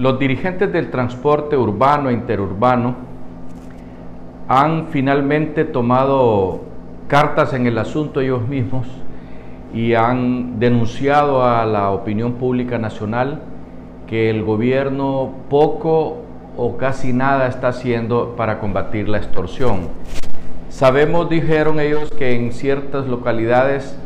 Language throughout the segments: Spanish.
Los dirigentes del transporte urbano e interurbano han finalmente tomado cartas en el asunto ellos mismos y han denunciado a la opinión pública nacional que el gobierno poco o casi nada está haciendo para combatir la extorsión. Sabemos, dijeron ellos, que en ciertas localidades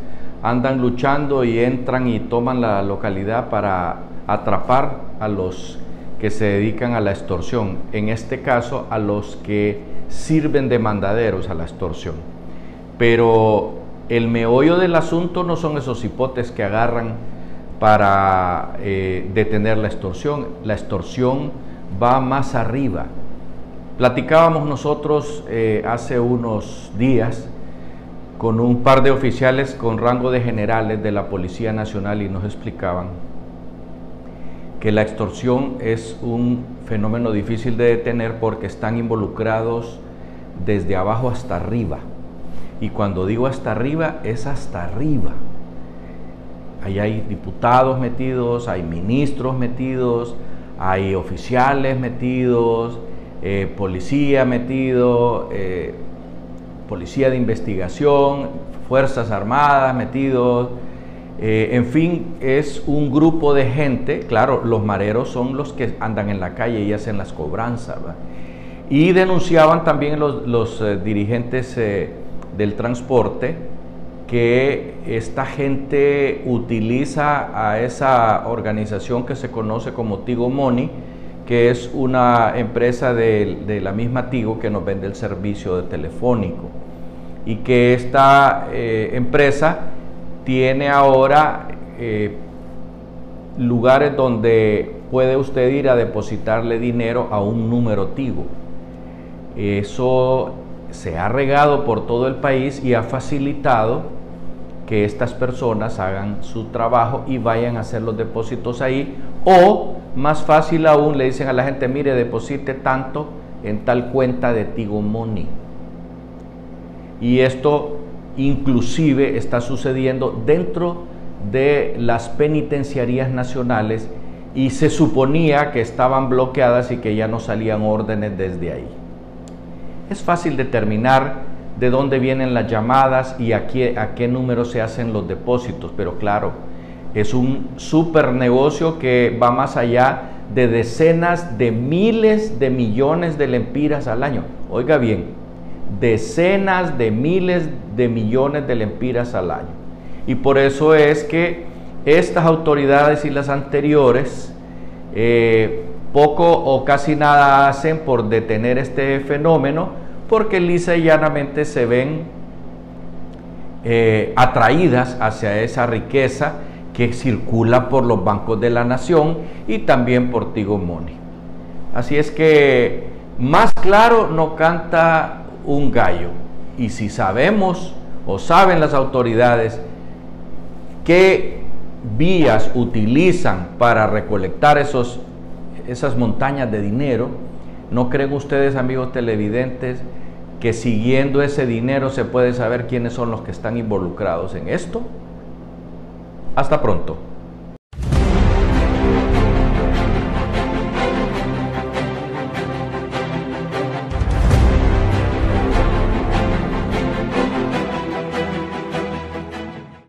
andan luchando y entran y toman la localidad para atrapar a los que se dedican a la extorsión, en este caso a los que sirven de mandaderos a la extorsión. Pero el meollo del asunto no son esos hipotes que agarran para eh, detener la extorsión. La extorsión va más arriba. Platicábamos nosotros eh, hace unos días con un par de oficiales con rango de generales de la Policía Nacional y nos explicaban que la extorsión es un fenómeno difícil de detener porque están involucrados desde abajo hasta arriba. Y cuando digo hasta arriba, es hasta arriba. Ahí hay diputados metidos, hay ministros metidos, hay oficiales metidos, eh, policía metido, eh, policía de investigación, fuerzas armadas metidos, eh, en fin, es un grupo de gente, claro, los mareros son los que andan en la calle y hacen las cobranzas, y denunciaban también los, dirigentes del transporte que esta gente utiliza a esa organización que se conoce como Tigo Money, que es una empresa de, la misma Tigo que nos vende el servicio de telefónico. Y que esta eh, empresa tiene ahora eh, lugares donde puede usted ir a depositarle dinero a un número Tigo. Eso se ha regado por todo el país y ha facilitado que estas personas hagan su trabajo y vayan a hacer los depósitos ahí o más fácil aún le dicen a la gente mire deposite tanto en tal cuenta de Tigo Money y esto inclusive está sucediendo dentro de las penitenciarías nacionales y se suponía que estaban bloqueadas y que ya no salían órdenes desde ahí. Es fácil determinar de dónde vienen las llamadas y a qué, a qué número se hacen los depósitos, pero claro, es un super negocio que va más allá de decenas de miles de millones de lempiras al año. Oiga bien, decenas de miles de millones de lempiras al año. Y por eso es que estas autoridades y las anteriores eh, poco o casi nada hacen por detener este fenómeno porque lisa y llanamente se ven eh, atraídas hacia esa riqueza que circula por los bancos de la nación y también por Tigo Money. Así es que más claro no canta un gallo. Y si sabemos o saben las autoridades qué vías utilizan para recolectar esos esas montañas de dinero, ¿no creen ustedes, amigos televidentes, que siguiendo ese dinero se puede saber quiénes son los que están involucrados en esto? Hasta pronto.